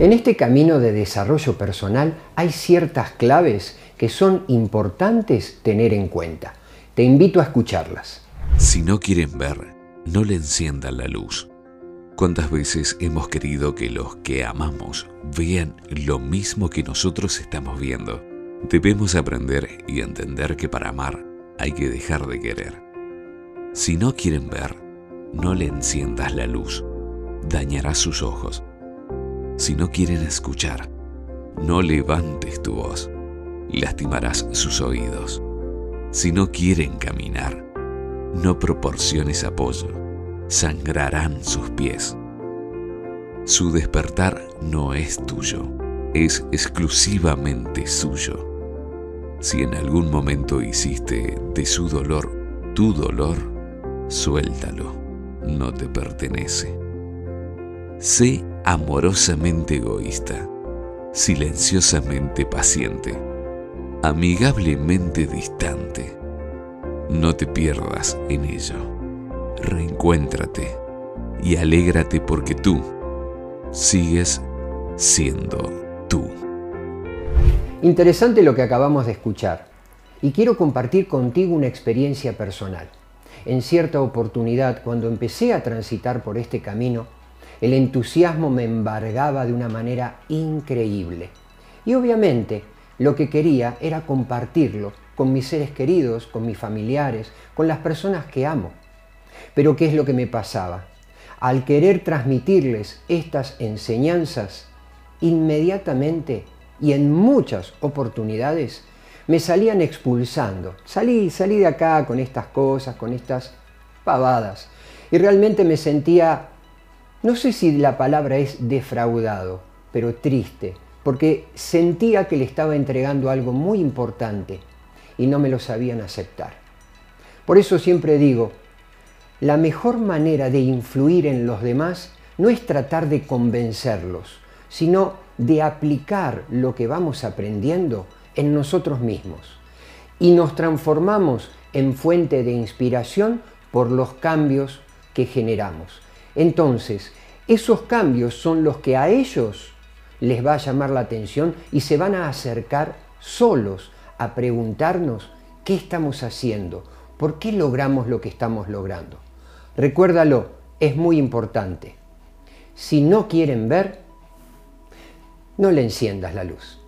En este camino de desarrollo personal hay ciertas claves que son importantes tener en cuenta. Te invito a escucharlas. Si no quieren ver, no le enciendan la luz. ¿Cuántas veces hemos querido que los que amamos vean lo mismo que nosotros estamos viendo? Debemos aprender y entender que para amar hay que dejar de querer. Si no quieren ver, no le enciendas la luz. Dañarás sus ojos. Si no quieren escuchar, no levantes tu voz. Lastimarás sus oídos. Si no quieren caminar, no proporciones apoyo. Sangrarán sus pies. Su despertar no es tuyo, es exclusivamente suyo. Si en algún momento hiciste de su dolor tu dolor, suéltalo, no te pertenece. Sé amorosamente egoísta, silenciosamente paciente, amigablemente distante. No te pierdas en ello. Reencuéntrate y alégrate porque tú sigues siendo tú. Interesante lo que acabamos de escuchar y quiero compartir contigo una experiencia personal. En cierta oportunidad, cuando empecé a transitar por este camino, el entusiasmo me embargaba de una manera increíble. Y obviamente lo que quería era compartirlo con mis seres queridos, con mis familiares, con las personas que amo. Pero ¿qué es lo que me pasaba? Al querer transmitirles estas enseñanzas, inmediatamente y en muchas oportunidades me salían expulsando. Salí, salí de acá con estas cosas, con estas pavadas. Y realmente me sentía, no sé si la palabra es defraudado, pero triste, porque sentía que le estaba entregando algo muy importante y no me lo sabían aceptar. Por eso siempre digo, la mejor manera de influir en los demás no es tratar de convencerlos, sino de aplicar lo que vamos aprendiendo en nosotros mismos. Y nos transformamos en fuente de inspiración por los cambios que generamos. Entonces, esos cambios son los que a ellos les va a llamar la atención y se van a acercar solos a preguntarnos qué estamos haciendo, por qué logramos lo que estamos logrando. Recuérdalo, es muy importante. Si no quieren ver, no le enciendas la luz.